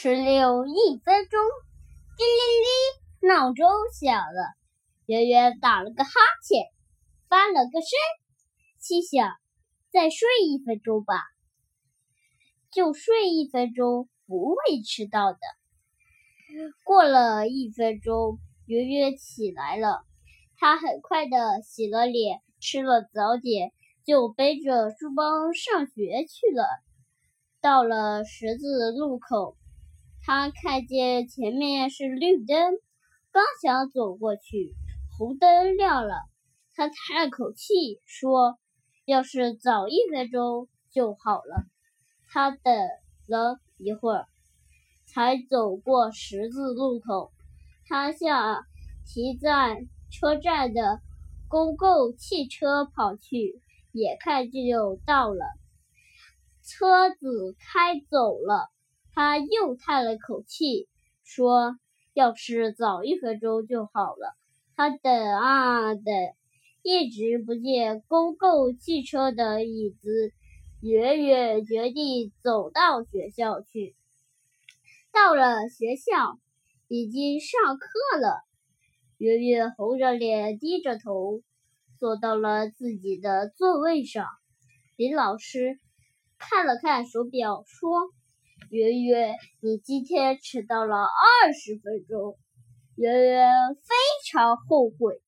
十六一分钟，叮铃铃，闹钟响了。圆圆打了个哈欠，翻了个身，心想：再睡一分钟吧。就睡一分钟，不会迟到的。过了一分钟，圆圆起来了。他很快的洗了脸，吃了早点，就背着书包上学去了。到了十字路口。他看见前面是绿灯，刚想走过去，红灯亮了。他叹了口气，说：“要是早一分钟就好了。”他等了一会儿，才走过十字路口。他向停在车站的公共汽车跑去，眼看就到了，车子开走了。他又叹了口气，说：“要是早一分钟就好了。”他等啊等，一直不见公共汽车的影子，远远决定走到学校去。到了学校，已经上课了。圆圆红着脸，低着头，坐到了自己的座位上。林老师看了看手表，说。圆圆，你今天迟到了二十分钟，圆圆非常后悔。